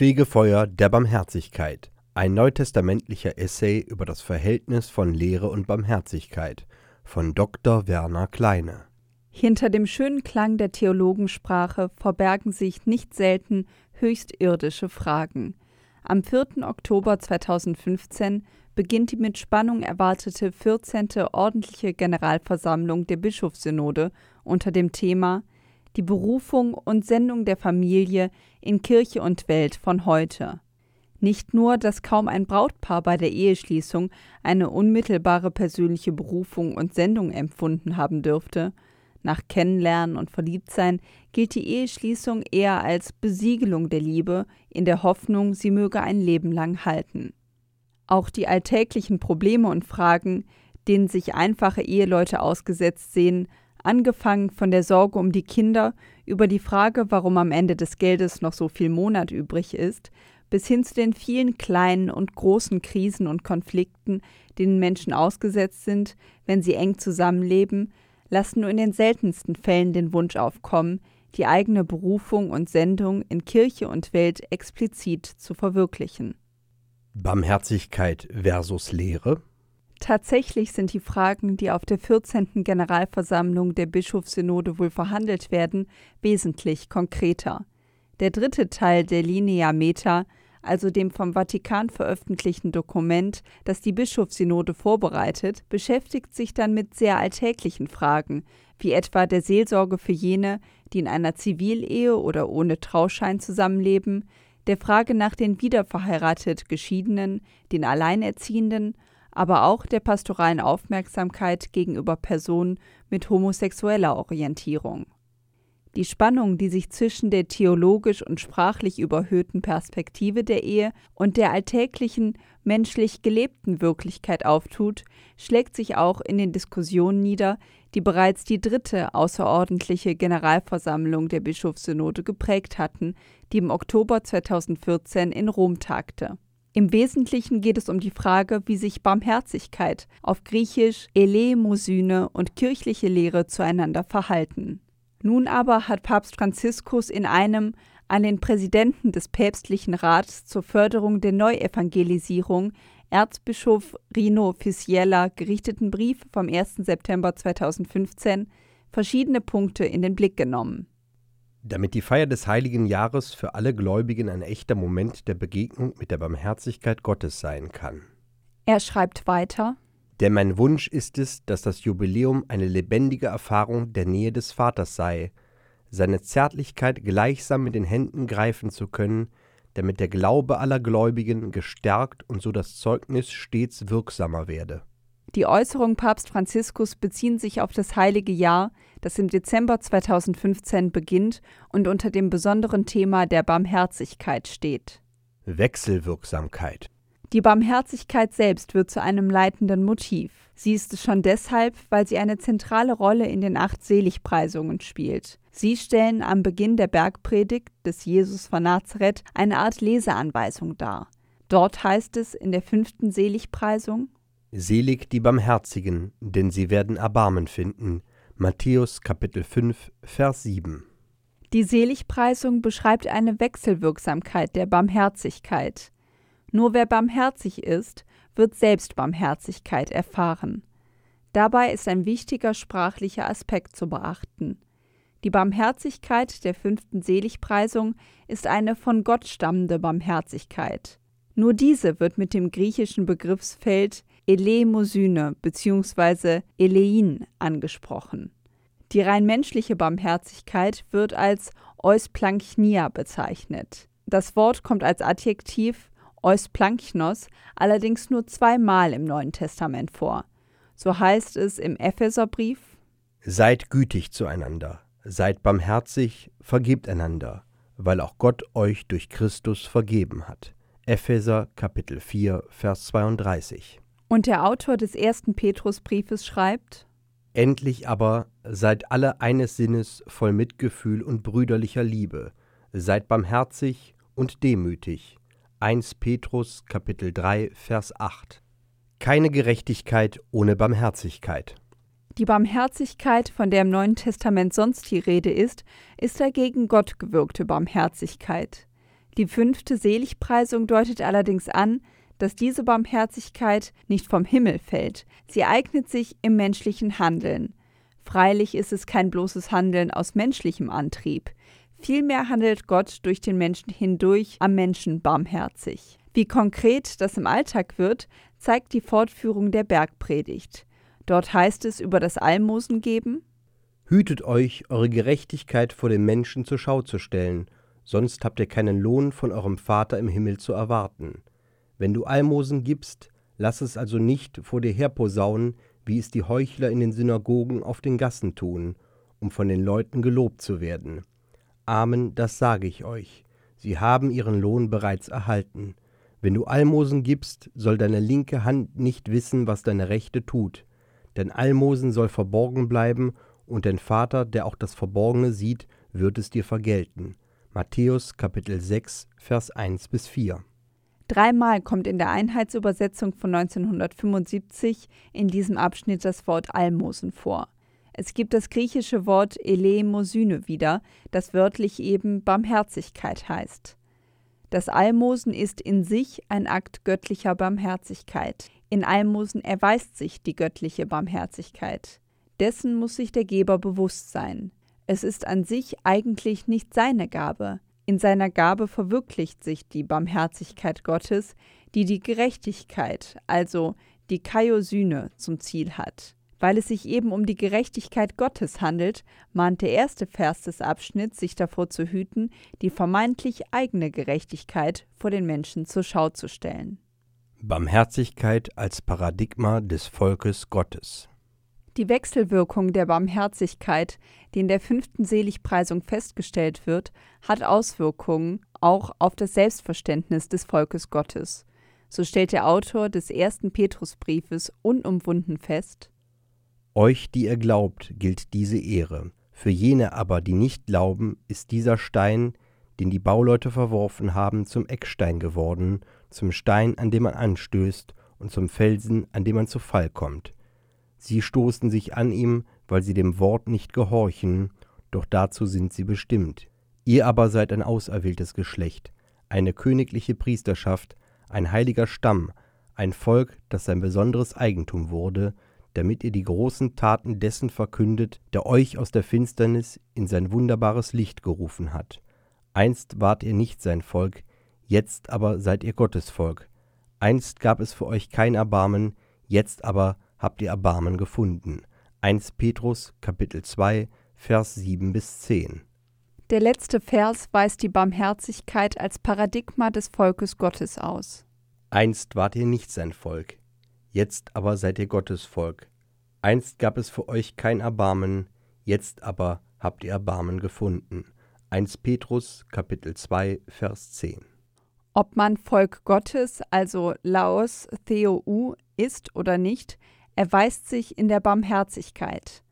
Fegefeuer der Barmherzigkeit. Ein neutestamentlicher Essay über das Verhältnis von Lehre und Barmherzigkeit von Dr. Werner Kleine. Hinter dem schönen Klang der Theologensprache verbergen sich nicht selten höchst irdische Fragen. Am 4. Oktober 2015 beginnt die mit Spannung erwartete 14. ordentliche Generalversammlung der Bischofssynode unter dem Thema Die Berufung und Sendung der Familie in Kirche und Welt von heute. Nicht nur, dass kaum ein Brautpaar bei der Eheschließung eine unmittelbare persönliche Berufung und Sendung empfunden haben dürfte, nach Kennenlernen und Verliebtsein gilt die Eheschließung eher als Besiegelung der Liebe in der Hoffnung, sie möge ein Leben lang halten. Auch die alltäglichen Probleme und Fragen, denen sich einfache Eheleute ausgesetzt sehen, angefangen von der Sorge um die Kinder über die Frage, warum am Ende des Geldes noch so viel Monat übrig ist, bis hin zu den vielen kleinen und großen Krisen und Konflikten, denen Menschen ausgesetzt sind, wenn sie eng zusammenleben, lassen nur in den seltensten Fällen den Wunsch aufkommen, die eigene Berufung und Sendung in Kirche und Welt explizit zu verwirklichen. Barmherzigkeit versus Lehre? Tatsächlich sind die Fragen, die auf der 14. Generalversammlung der Bischofssynode wohl verhandelt werden, wesentlich konkreter. Der dritte Teil der Linea Meta, also dem vom Vatikan veröffentlichten Dokument, das die Bischofssynode vorbereitet, beschäftigt sich dann mit sehr alltäglichen Fragen, wie etwa der Seelsorge für jene, die in einer Zivilehe oder ohne Trauschein zusammenleben, der Frage nach den wiederverheiratet Geschiedenen, den Alleinerziehenden aber auch der pastoralen Aufmerksamkeit gegenüber Personen mit homosexueller Orientierung. Die Spannung, die sich zwischen der theologisch und sprachlich überhöhten Perspektive der Ehe und der alltäglichen, menschlich gelebten Wirklichkeit auftut, schlägt sich auch in den Diskussionen nieder, die bereits die dritte außerordentliche Generalversammlung der Bischofssynode geprägt hatten, die im Oktober 2014 in Rom tagte. Im Wesentlichen geht es um die Frage, wie sich Barmherzigkeit auf Griechisch Eleemosyne und kirchliche Lehre zueinander verhalten. Nun aber hat Papst Franziskus in einem an den Präsidenten des päpstlichen Rats zur Förderung der Neuevangelisierung Erzbischof Rino Fisiella gerichteten Brief vom 1. September 2015 verschiedene Punkte in den Blick genommen. Damit die Feier des heiligen Jahres für alle Gläubigen ein echter Moment der Begegnung mit der Barmherzigkeit Gottes sein kann. Er schreibt weiter Denn mein Wunsch ist es, dass das Jubiläum eine lebendige Erfahrung der Nähe des Vaters sei, seine Zärtlichkeit gleichsam mit den Händen greifen zu können, damit der Glaube aller Gläubigen gestärkt und so das Zeugnis stets wirksamer werde. Die Äußerungen Papst Franziskus beziehen sich auf das heilige Jahr, das im Dezember 2015 beginnt und unter dem besonderen Thema der Barmherzigkeit steht. Wechselwirksamkeit. Die Barmherzigkeit selbst wird zu einem leitenden Motiv. Sie ist es schon deshalb, weil sie eine zentrale Rolle in den acht Seligpreisungen spielt. Sie stellen am Beginn der Bergpredigt des Jesus von Nazareth eine Art Leseanweisung dar. Dort heißt es in der fünften Seligpreisung Selig die Barmherzigen, denn sie werden Erbarmen finden. Matthäus Kapitel 5, Vers 7. Die Seligpreisung beschreibt eine Wechselwirksamkeit der Barmherzigkeit. Nur wer barmherzig ist, wird selbst Barmherzigkeit erfahren. Dabei ist ein wichtiger sprachlicher Aspekt zu beachten. Die Barmherzigkeit der fünften Seligpreisung ist eine von Gott stammende Barmherzigkeit. Nur diese wird mit dem griechischen Begriffsfeld Eleemosyne bzw. Elein angesprochen. Die rein menschliche Barmherzigkeit wird als Eusplanchnia bezeichnet. Das Wort kommt als Adjektiv Eusplanchnos allerdings nur zweimal im Neuen Testament vor. So heißt es im Epheserbrief: Seid gütig zueinander, seid barmherzig, vergebt einander, weil auch Gott euch durch Christus vergeben hat. Epheser Kapitel 4, Vers 32. Und der Autor des ersten Petrusbriefes schreibt: Endlich aber seid alle eines Sinnes voll Mitgefühl und brüderlicher Liebe, seid barmherzig und demütig. 1 Petrus Kapitel 3 Vers 8. Keine Gerechtigkeit ohne Barmherzigkeit. Die Barmherzigkeit, von der im Neuen Testament sonst die Rede ist, ist dagegen gottgewirkte Barmherzigkeit. Die fünfte Seligpreisung deutet allerdings an, dass diese Barmherzigkeit nicht vom Himmel fällt, sie eignet sich im menschlichen Handeln. Freilich ist es kein bloßes Handeln aus menschlichem Antrieb, vielmehr handelt Gott durch den Menschen hindurch am Menschen barmherzig. Wie konkret das im Alltag wird, zeigt die Fortführung der Bergpredigt. Dort heißt es über das Almosen geben: Hütet euch, eure Gerechtigkeit vor den Menschen zur Schau zu stellen, sonst habt ihr keinen Lohn von eurem Vater im Himmel zu erwarten. Wenn du Almosen gibst, lass es also nicht vor dir herposaunen, wie es die Heuchler in den Synagogen auf den Gassen tun, um von den Leuten gelobt zu werden. Amen, das sage ich euch. Sie haben ihren Lohn bereits erhalten. Wenn du Almosen gibst, soll deine linke Hand nicht wissen, was deine rechte tut. Denn Almosen soll verborgen bleiben, und dein Vater, der auch das Verborgene sieht, wird es dir vergelten. Matthäus Kapitel 6, Vers 1 bis 4. Dreimal kommt in der Einheitsübersetzung von 1975 in diesem Abschnitt das Wort Almosen vor. Es gibt das griechische Wort Elemosyne wieder, das wörtlich eben Barmherzigkeit heißt. Das Almosen ist in sich ein Akt göttlicher Barmherzigkeit. In Almosen erweist sich die göttliche Barmherzigkeit. Dessen muss sich der Geber bewusst sein. Es ist an sich eigentlich nicht seine Gabe, in seiner Gabe verwirklicht sich die Barmherzigkeit Gottes, die die Gerechtigkeit, also die Kaiosyne, zum Ziel hat. Weil es sich eben um die Gerechtigkeit Gottes handelt, mahnt der erste Vers des Abschnitts, sich davor zu hüten, die vermeintlich eigene Gerechtigkeit vor den Menschen zur Schau zu stellen. Barmherzigkeit als Paradigma des Volkes Gottes. Die Wechselwirkung der Barmherzigkeit, die in der fünften Seligpreisung festgestellt wird, hat Auswirkungen auch auf das Selbstverständnis des Volkes Gottes. So stellt der Autor des ersten Petrusbriefes unumwunden fest: Euch, die ihr glaubt, gilt diese Ehre. Für jene aber, die nicht glauben, ist dieser Stein, den die Bauleute verworfen haben, zum Eckstein geworden, zum Stein, an dem man anstößt, und zum Felsen, an dem man zu Fall kommt. Sie stoßen sich an ihm, weil sie dem Wort nicht gehorchen, doch dazu sind sie bestimmt. Ihr aber seid ein auserwähltes Geschlecht, eine königliche Priesterschaft, ein heiliger Stamm, ein Volk, das sein besonderes Eigentum wurde, damit ihr die großen Taten dessen verkündet, der euch aus der Finsternis in sein wunderbares Licht gerufen hat. Einst wart ihr nicht sein Volk, jetzt aber seid ihr Gottes Volk. Einst gab es für euch kein Erbarmen, jetzt aber habt ihr Erbarmen gefunden. 1 Petrus Kapitel 2 Vers 7 bis 10. Der letzte Vers weist die Barmherzigkeit als Paradigma des Volkes Gottes aus. Einst wart ihr nicht sein Volk, jetzt aber seid ihr Gottes Volk. Einst gab es für euch kein Erbarmen, jetzt aber habt ihr Erbarmen gefunden. 1 Petrus Kapitel 2 Vers 10. Ob man Volk Gottes, also Laos Theou, ist oder nicht, erweist sich in der Barmherzigkeit.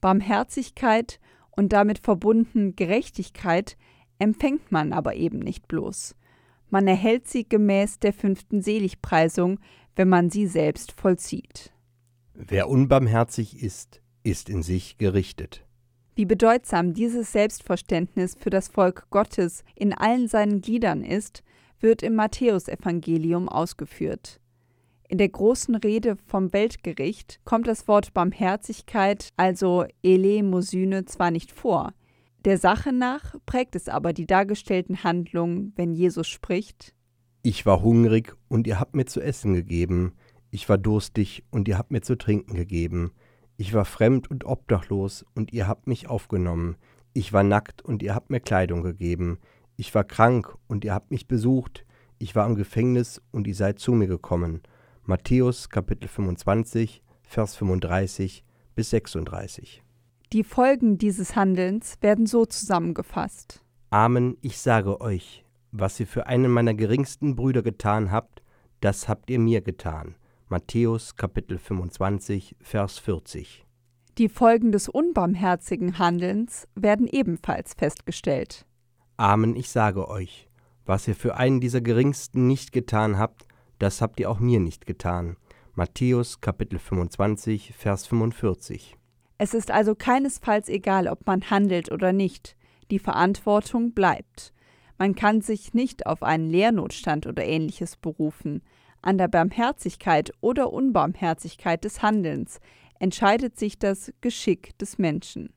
Barmherzigkeit und damit verbunden Gerechtigkeit empfängt man aber eben nicht bloß. Man erhält sie gemäß der fünften Seligpreisung, wenn man sie selbst vollzieht. Wer unbarmherzig ist, ist in sich gerichtet. Wie bedeutsam dieses Selbstverständnis für das Volk Gottes in allen seinen Gliedern ist, wird im Matthäusevangelium ausgeführt. In der großen Rede vom Weltgericht kommt das Wort Barmherzigkeit, also Elemosyne, zwar nicht vor. Der Sache nach prägt es aber die dargestellten Handlungen, wenn Jesus spricht: Ich war hungrig und ihr habt mir zu essen gegeben. Ich war durstig und ihr habt mir zu trinken gegeben. Ich war fremd und obdachlos und ihr habt mich aufgenommen. Ich war nackt und ihr habt mir Kleidung gegeben. Ich war krank und ihr habt mich besucht. Ich war im Gefängnis und ihr seid zu mir gekommen. Matthäus Kapitel 25, Vers 35 bis 36. Die Folgen dieses Handelns werden so zusammengefasst. Amen, ich sage euch, was ihr für einen meiner geringsten Brüder getan habt, das habt ihr mir getan. Matthäus Kapitel 25, Vers 40. Die Folgen des unbarmherzigen Handelns werden ebenfalls festgestellt. Amen, ich sage euch, was ihr für einen dieser geringsten nicht getan habt, das habt ihr auch mir nicht getan. Matthäus Kapitel 25, Vers 45. Es ist also keinesfalls egal, ob man handelt oder nicht. Die Verantwortung bleibt. Man kann sich nicht auf einen Lehrnotstand oder ähnliches berufen. An der Barmherzigkeit oder Unbarmherzigkeit des Handelns entscheidet sich das Geschick des Menschen.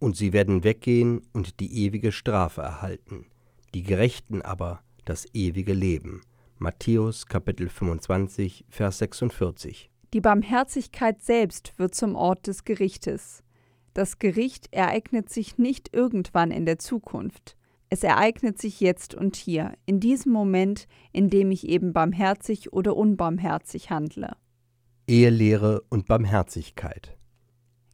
Und sie werden weggehen und die ewige Strafe erhalten, die Gerechten aber das ewige Leben. Matthäus Kapitel 25, Vers 46. Die Barmherzigkeit selbst wird zum Ort des Gerichtes. Das Gericht ereignet sich nicht irgendwann in der Zukunft. Es ereignet sich jetzt und hier, in diesem Moment, in dem ich eben barmherzig oder unbarmherzig handle. Ehelehre und Barmherzigkeit.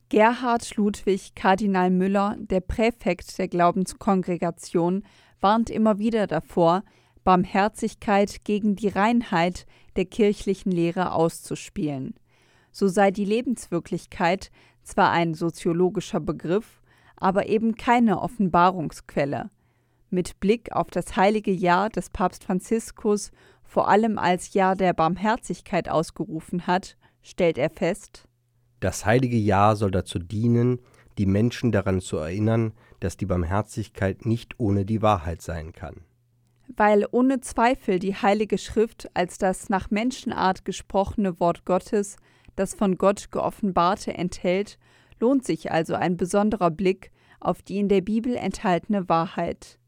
Gerhard Ludwig Kardinal Müller, der Präfekt der Glaubenskongregation, warnt immer wieder davor, Barmherzigkeit gegen die Reinheit der kirchlichen Lehre auszuspielen. So sei die Lebenswirklichkeit zwar ein soziologischer Begriff, aber eben keine Offenbarungsquelle. Mit Blick auf das heilige Jahr des Papst Franziskus vor allem als Jahr der Barmherzigkeit ausgerufen hat, stellt er fest, das heilige Jahr soll dazu dienen, die Menschen daran zu erinnern, dass die Barmherzigkeit nicht ohne die Wahrheit sein kann. Weil ohne Zweifel die Heilige Schrift als das nach Menschenart gesprochene Wort Gottes das von Gott geoffenbarte enthält, lohnt sich also ein besonderer Blick auf die in der Bibel enthaltene Wahrheit.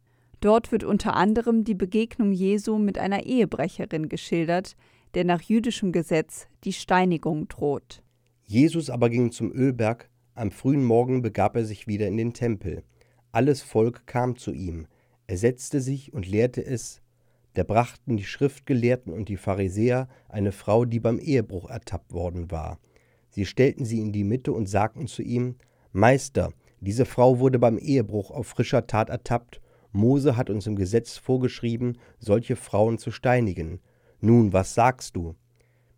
Dort wird unter anderem die Begegnung Jesu mit einer Ehebrecherin geschildert, der nach jüdischem Gesetz die Steinigung droht. Jesus aber ging zum Ölberg, am frühen Morgen begab er sich wieder in den Tempel. Alles Volk kam zu ihm. Er setzte sich und lehrte es. Da brachten die Schriftgelehrten und die Pharisäer eine Frau, die beim Ehebruch ertappt worden war. Sie stellten sie in die Mitte und sagten zu ihm: Meister, diese Frau wurde beim Ehebruch auf frischer Tat ertappt. Mose hat uns im Gesetz vorgeschrieben, solche Frauen zu steinigen. Nun, was sagst du?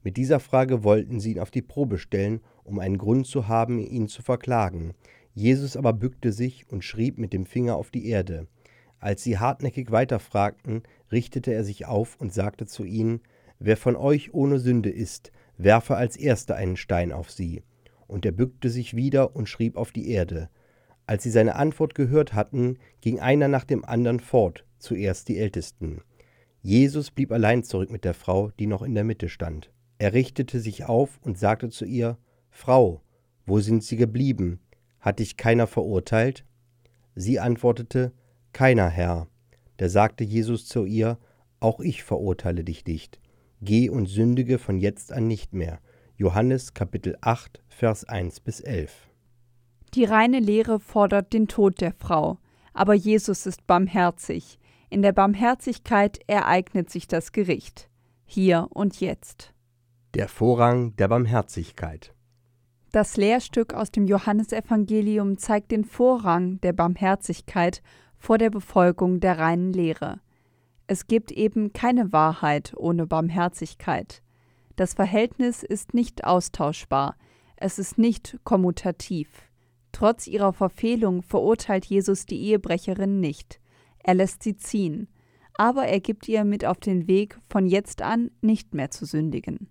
Mit dieser Frage wollten sie ihn auf die Probe stellen, um einen Grund zu haben, ihn zu verklagen. Jesus aber bückte sich und schrieb mit dem Finger auf die Erde. Als sie hartnäckig weiterfragten, richtete er sich auf und sagte zu ihnen, Wer von euch ohne Sünde ist, werfe als erster einen Stein auf sie. Und er bückte sich wieder und schrieb auf die Erde. Als sie seine Antwort gehört hatten, ging einer nach dem anderen fort, zuerst die Ältesten. Jesus blieb allein zurück mit der Frau, die noch in der Mitte stand. Er richtete sich auf und sagte zu ihr, Frau, wo sind sie geblieben? Hat dich keiner verurteilt? Sie antwortete, Keiner, Herr. Da sagte Jesus zu ihr, Auch ich verurteile dich nicht. Geh und sündige von jetzt an nicht mehr. Johannes Kapitel 8, Vers 1 bis 11. Die reine Lehre fordert den Tod der Frau, aber Jesus ist barmherzig. In der Barmherzigkeit ereignet sich das Gericht. Hier und jetzt. Der Vorrang der Barmherzigkeit. Das Lehrstück aus dem Johannesevangelium zeigt den Vorrang der Barmherzigkeit vor der Befolgung der reinen Lehre. Es gibt eben keine Wahrheit ohne Barmherzigkeit. Das Verhältnis ist nicht austauschbar, es ist nicht kommutativ. Trotz ihrer Verfehlung verurteilt Jesus die Ehebrecherin nicht. Er lässt sie ziehen, aber er gibt ihr mit auf den Weg, von jetzt an nicht mehr zu sündigen.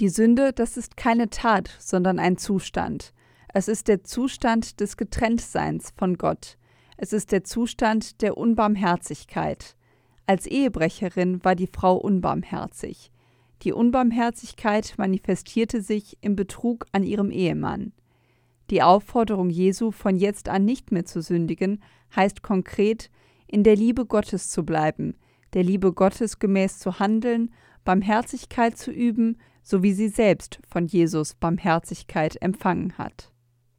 Die Sünde, das ist keine Tat, sondern ein Zustand. Es ist der Zustand des Getrenntseins von Gott. Es ist der Zustand der Unbarmherzigkeit. Als Ehebrecherin war die Frau unbarmherzig. Die Unbarmherzigkeit manifestierte sich im Betrug an ihrem Ehemann. Die Aufforderung Jesu, von jetzt an nicht mehr zu sündigen, heißt konkret, in der Liebe Gottes zu bleiben, der Liebe Gottes gemäß zu handeln, Barmherzigkeit zu üben, so wie sie selbst von Jesus Barmherzigkeit empfangen hat.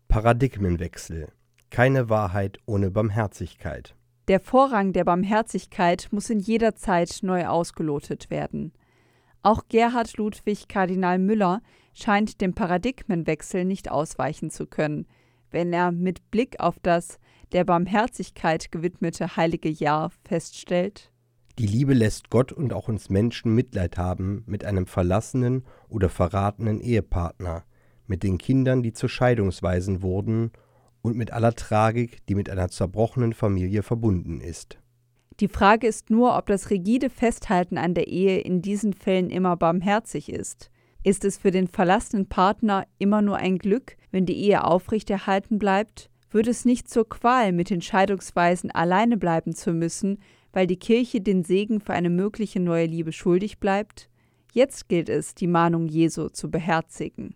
Paradigmenwechsel. Keine Wahrheit ohne Barmherzigkeit. Der Vorrang der Barmherzigkeit muss in jeder Zeit neu ausgelotet werden. Auch Gerhard Ludwig Kardinal Müller scheint dem Paradigmenwechsel nicht ausweichen zu können, wenn er mit Blick auf das der Barmherzigkeit gewidmete heilige Jahr feststellt, die Liebe lässt Gott und auch uns Menschen Mitleid haben mit einem verlassenen oder verratenen Ehepartner, mit den Kindern, die zu Scheidungsweisen wurden, und mit aller Tragik, die mit einer zerbrochenen Familie verbunden ist. Die Frage ist nur, ob das rigide Festhalten an der Ehe in diesen Fällen immer barmherzig ist. Ist es für den verlassenen Partner immer nur ein Glück, wenn die Ehe aufrechterhalten bleibt? Wird es nicht zur Qual, mit den Scheidungsweisen alleine bleiben zu müssen, weil die Kirche den Segen für eine mögliche neue Liebe schuldig bleibt? Jetzt gilt es, die Mahnung Jesu zu beherzigen.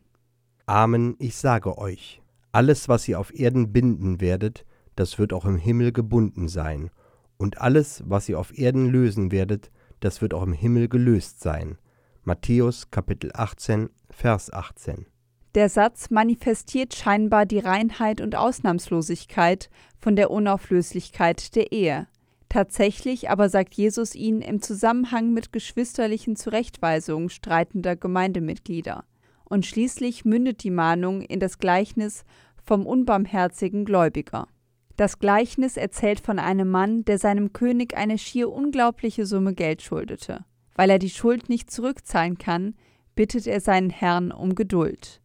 Amen, ich sage euch, alles, was ihr auf Erden binden werdet, das wird auch im Himmel gebunden sein, und alles, was ihr auf Erden lösen werdet, das wird auch im Himmel gelöst sein. Matthäus Kapitel 18, Vers 18. Der Satz manifestiert scheinbar die Reinheit und Ausnahmslosigkeit von der Unauflöslichkeit der Ehe. Tatsächlich aber sagt Jesus ihn im Zusammenhang mit geschwisterlichen Zurechtweisungen streitender Gemeindemitglieder. Und schließlich mündet die Mahnung in das Gleichnis vom unbarmherzigen Gläubiger. Das Gleichnis erzählt von einem Mann, der seinem König eine schier unglaubliche Summe Geld schuldete. Weil er die Schuld nicht zurückzahlen kann, bittet er seinen Herrn um Geduld.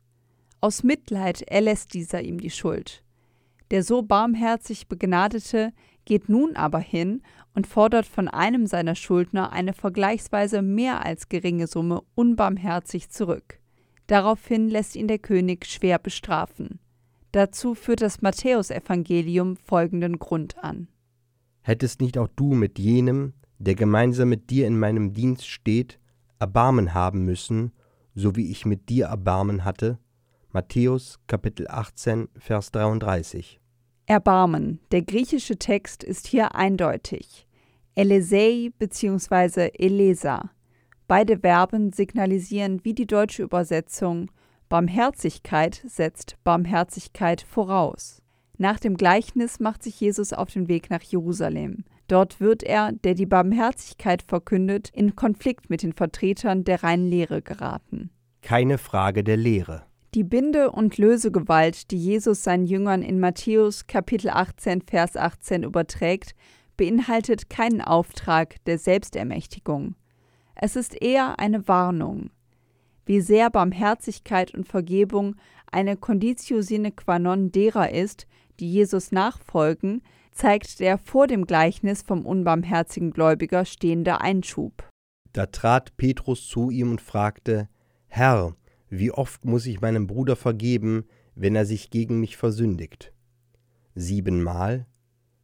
Aus Mitleid erlässt dieser ihm die Schuld. Der so barmherzig Begnadete geht nun aber hin und fordert von einem seiner Schuldner eine vergleichsweise mehr als geringe Summe unbarmherzig zurück. Daraufhin lässt ihn der König schwer bestrafen. Dazu führt das Matthäusevangelium folgenden Grund an. Hättest nicht auch du mit jenem, der gemeinsam mit dir in meinem Dienst steht, Erbarmen haben müssen, so wie ich mit dir Erbarmen hatte? Matthäus Kapitel 18, Vers 33. Erbarmen. Der griechische Text ist hier eindeutig. Elesei bzw. Elesa. Beide Verben signalisieren wie die deutsche Übersetzung Barmherzigkeit setzt Barmherzigkeit voraus. Nach dem Gleichnis macht sich Jesus auf den Weg nach Jerusalem. Dort wird er, der die Barmherzigkeit verkündet, in Konflikt mit den Vertretern der reinen Lehre geraten. Keine Frage der Lehre. Die Binde- und Lösegewalt, die Jesus seinen Jüngern in Matthäus Kapitel 18, Vers 18 überträgt, beinhaltet keinen Auftrag der Selbstermächtigung. Es ist eher eine Warnung. Wie sehr Barmherzigkeit und Vergebung eine Conditio sine qua non derer ist, die Jesus nachfolgen, zeigt der vor dem Gleichnis vom unbarmherzigen Gläubiger stehende Einschub. Da trat Petrus zu ihm und fragte: Herr, wie oft muss ich meinem Bruder vergeben, wenn er sich gegen mich versündigt? Siebenmal?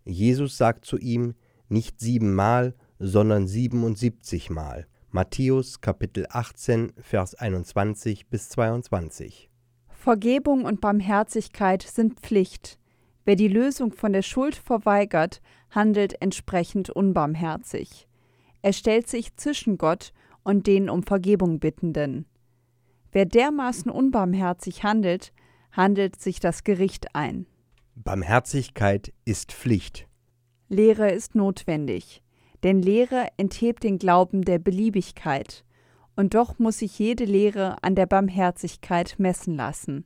Jesus sagt zu ihm, nicht siebenmal, sondern siebenundsiebzigmal. Matthäus Kapitel 18, Vers 21 bis 22. Vergebung und Barmherzigkeit sind Pflicht. Wer die Lösung von der Schuld verweigert, handelt entsprechend unbarmherzig. Er stellt sich zwischen Gott und den um Vergebung bittenden. Wer dermaßen unbarmherzig handelt, handelt sich das Gericht ein. Barmherzigkeit ist Pflicht. Lehre ist notwendig, denn Lehre enthebt den Glauben der Beliebigkeit, und doch muss sich jede Lehre an der Barmherzigkeit messen lassen.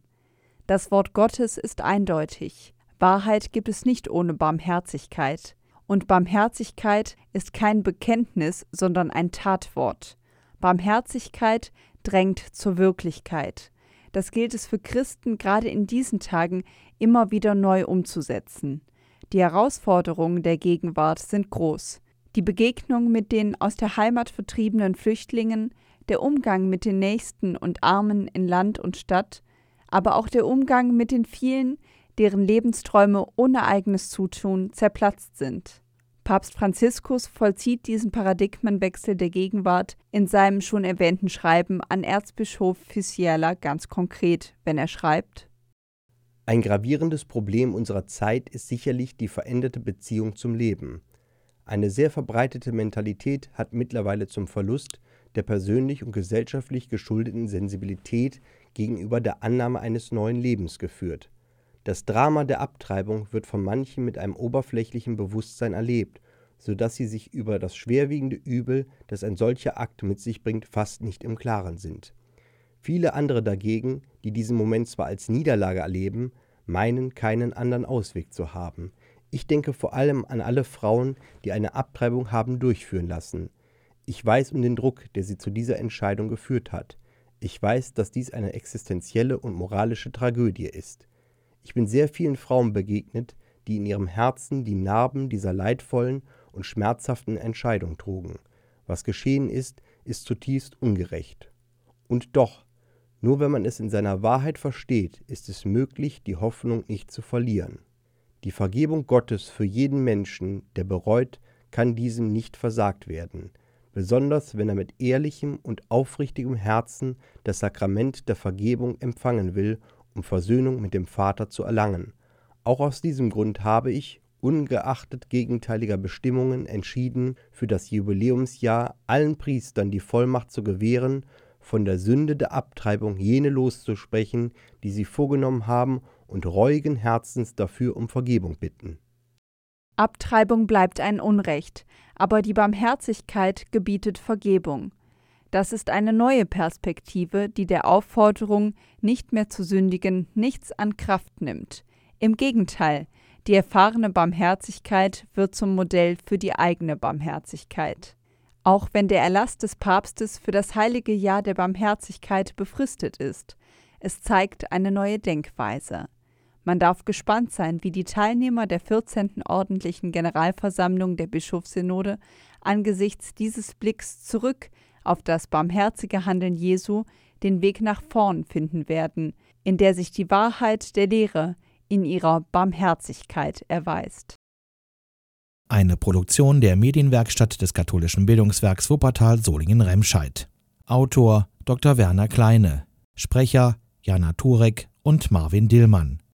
Das Wort Gottes ist eindeutig. Wahrheit gibt es nicht ohne Barmherzigkeit, und Barmherzigkeit ist kein Bekenntnis, sondern ein Tatwort. Barmherzigkeit drängt zur Wirklichkeit. Das gilt es für Christen gerade in diesen Tagen immer wieder neu umzusetzen. Die Herausforderungen der Gegenwart sind groß. Die Begegnung mit den aus der Heimat vertriebenen Flüchtlingen, der Umgang mit den Nächsten und Armen in Land und Stadt, aber auch der Umgang mit den vielen, deren Lebensträume ohne eigenes Zutun zerplatzt sind. Papst Franziskus vollzieht diesen Paradigmenwechsel der Gegenwart in seinem schon erwähnten Schreiben an Erzbischof Fisiela ganz konkret, wenn er schreibt Ein gravierendes Problem unserer Zeit ist sicherlich die veränderte Beziehung zum Leben. Eine sehr verbreitete Mentalität hat mittlerweile zum Verlust der persönlich und gesellschaftlich geschuldeten Sensibilität gegenüber der Annahme eines neuen Lebens geführt. Das Drama der Abtreibung wird von manchen mit einem oberflächlichen Bewusstsein erlebt, so dass sie sich über das schwerwiegende Übel, das ein solcher Akt mit sich bringt, fast nicht im Klaren sind. Viele andere dagegen, die diesen Moment zwar als Niederlage erleben, meinen keinen anderen Ausweg zu haben. Ich denke vor allem an alle Frauen, die eine Abtreibung haben durchführen lassen. Ich weiß um den Druck, der sie zu dieser Entscheidung geführt hat. Ich weiß, dass dies eine existenzielle und moralische Tragödie ist. Ich bin sehr vielen Frauen begegnet, die in ihrem Herzen die Narben dieser leidvollen und schmerzhaften Entscheidung trugen. Was geschehen ist, ist zutiefst ungerecht. Und doch, nur wenn man es in seiner Wahrheit versteht, ist es möglich, die Hoffnung nicht zu verlieren. Die Vergebung Gottes für jeden Menschen, der bereut, kann diesem nicht versagt werden, besonders wenn er mit ehrlichem und aufrichtigem Herzen das Sakrament der Vergebung empfangen will, um Versöhnung mit dem Vater zu erlangen. Auch aus diesem Grund habe ich, ungeachtet gegenteiliger Bestimmungen, entschieden, für das Jubiläumsjahr allen Priestern die Vollmacht zu gewähren, von der Sünde der Abtreibung jene loszusprechen, die sie vorgenommen haben, und reuigen Herzens dafür um Vergebung bitten. Abtreibung bleibt ein Unrecht, aber die Barmherzigkeit gebietet Vergebung. Das ist eine neue Perspektive, die der Aufforderung, nicht mehr zu sündigen, nichts an Kraft nimmt. Im Gegenteil, die erfahrene Barmherzigkeit wird zum Modell für die eigene Barmherzigkeit. Auch wenn der Erlass des Papstes für das heilige Jahr der Barmherzigkeit befristet ist, es zeigt eine neue Denkweise. Man darf gespannt sein, wie die Teilnehmer der 14. ordentlichen Generalversammlung der Bischofssynode angesichts dieses Blicks zurück auf das barmherzige Handeln Jesu den Weg nach vorn finden werden, in der sich die Wahrheit der Lehre in ihrer Barmherzigkeit erweist. Eine Produktion der Medienwerkstatt des katholischen Bildungswerks Wuppertal Solingen-Remscheid. Autor Dr. Werner Kleine. Sprecher Jana Turek und Marvin Dillmann.